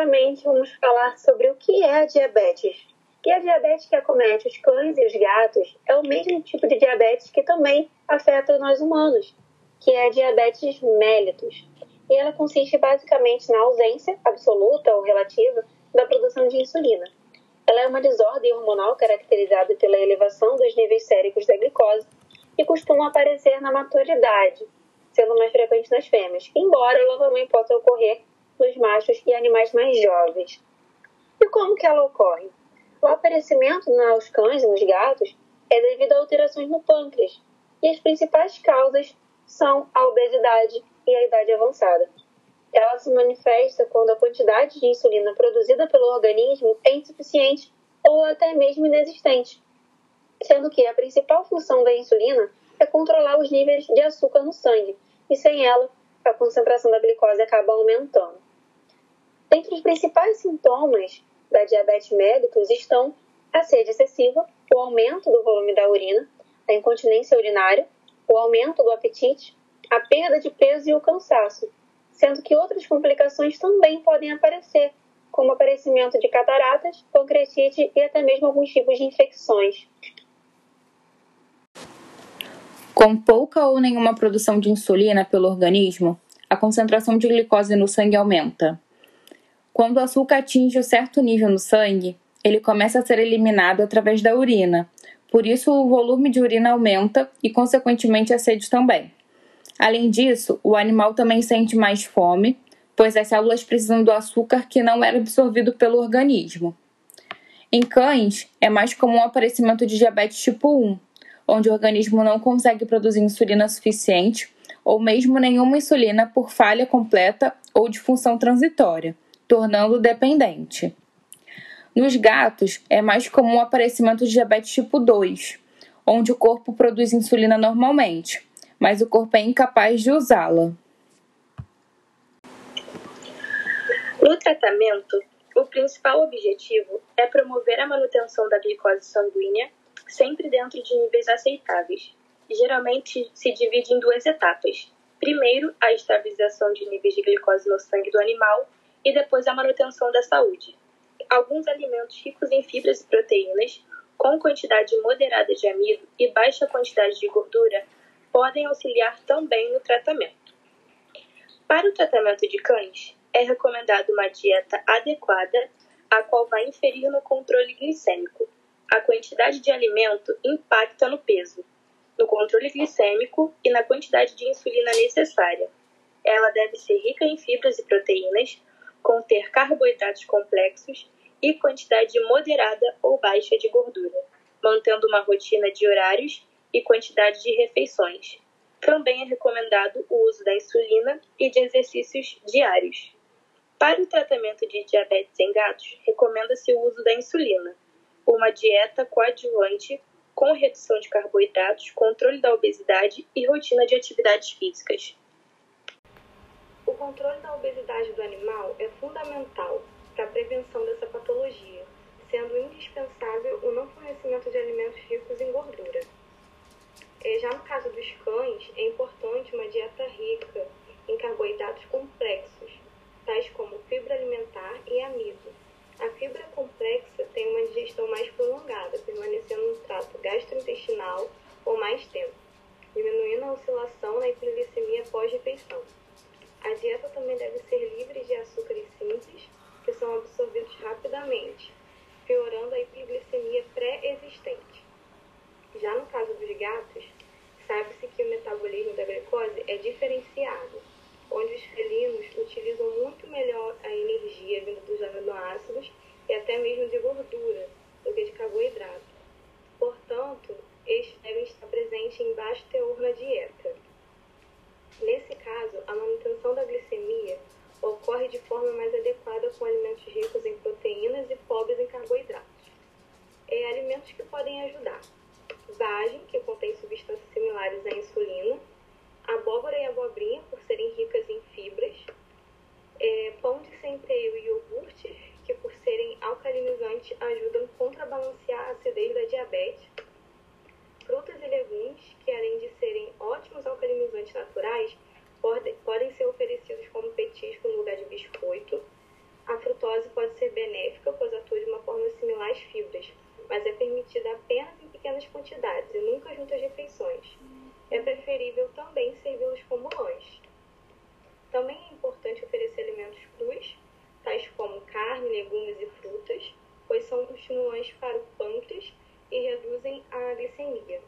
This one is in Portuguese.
primeiramente vamos falar sobre o que é a diabetes. E a diabetes que acomete os cães e os gatos é o mesmo tipo de diabetes que também afeta nós humanos, que é a diabetes mellitus. E ela consiste basicamente na ausência absoluta ou relativa da produção de insulina. Ela é uma desordem hormonal caracterizada pela elevação dos níveis séricos da glicose e costuma aparecer na maturidade, sendo mais frequente nas fêmeas, embora ela também possa ocorrer nos machos e animais mais jovens. E como que ela ocorre? O aparecimento nos cães e nos gatos é devido a alterações no pâncreas, e as principais causas são a obesidade e a idade avançada. Ela se manifesta quando a quantidade de insulina produzida pelo organismo é insuficiente ou até mesmo inexistente, sendo que a principal função da insulina é controlar os níveis de açúcar no sangue, e sem ela, a concentração da glicose acaba aumentando. Entre os principais sintomas da diabetes mellitus estão a sede excessiva, o aumento do volume da urina, a incontinência urinária, o aumento do apetite, a perda de peso e o cansaço, sendo que outras complicações também podem aparecer, como aparecimento de cataratas, pancreatite e até mesmo alguns tipos de infecções. Com pouca ou nenhuma produção de insulina pelo organismo, a concentração de glicose no sangue aumenta. Quando o açúcar atinge um certo nível no sangue, ele começa a ser eliminado através da urina. Por isso, o volume de urina aumenta e, consequentemente, a sede também. Além disso, o animal também sente mais fome, pois as células precisam do açúcar que não era absorvido pelo organismo. Em cães, é mais comum o aparecimento de diabetes tipo 1, onde o organismo não consegue produzir insulina suficiente ou mesmo nenhuma insulina por falha completa ou de função transitória, tornando-o dependente. Nos gatos, é mais comum o aparecimento de diabetes tipo 2, onde o corpo produz insulina normalmente, mas o corpo é incapaz de usá-la. No tratamento, o principal objetivo é promover a manutenção da glicose sanguínea sempre dentro de níveis aceitáveis. Geralmente se divide em duas etapas. Primeiro, a estabilização de níveis de glicose no sangue do animal e depois a manutenção da saúde. Alguns alimentos ricos em fibras e proteínas, com quantidade moderada de amido e baixa quantidade de gordura, podem auxiliar também no tratamento. Para o tratamento de cães, é recomendada uma dieta adequada, a qual vai inferir no controle glicêmico, a quantidade de alimento impacta no peso, no controle glicêmico e na quantidade de insulina necessária. Ela deve ser rica em fibras e proteínas, conter carboidratos complexos e quantidade moderada ou baixa de gordura, mantendo uma rotina de horários e quantidade de refeições. Também é recomendado o uso da insulina e de exercícios diários. Para o tratamento de diabetes em gatos, recomenda-se o uso da insulina, uma dieta coadjuvante com redução de carboidratos, controle da obesidade e rotina de atividades físicas. Controle da obesidade do animal é fundamental para a prevenção dessa patologia, sendo indispensável o não fornecimento de alimentos ricos em gordura. É, já no caso dos cães, é importante uma dieta rica em carboidratos complexos, tais como fibra alimentar e amido, a fibra complexa tem uma digestão mais prolongada, permanecendo no trato gastrointestinal por mais tempo, diminuindo a oscilação na hipoglicemia pós-refeição. A dieta também deve ser livre de açúcares simples, que são absorvidos rapidamente, piorando a hipoglicemia pré-existente. Já no caso dos gatos, sabe-se que o metabolismo da glicose é diferenciado onde os felinos utilizam muito melhor a energia vinda dos aminoácidos e até mesmo de gordura do que de carboidrato. Portanto, estes devem estar presentes em baixo teor na dieta. Nesse caso, a manutenção da glicemia ocorre de forma mais adequada com alimentos ricos em proteínas e pobres em carboidratos. É alimentos que podem ajudar. Vagem, que contém substâncias similares à insulina, abóbora e abobrinha, por serem ricas em fibras, é, pão de centeio e iogurte, que por serem alcalinizantes ajudam a contrabalancear a acidez da diabetes, frutas e legumes, que além de serem ótimos naturais, podem ser oferecidos como petisco no lugar de biscoito, a frutose ser benéfica, pois atua de uma forma similar às fibras, mas é permitida apenas em pequenas quantidades e nunca junto às refeições. É preferível também servi-los como lanche. Também é importante oferecer alimentos crus, tais como carne, legumes e frutas, pois são estimulantes para o pâncreas e reduzem a glicemia.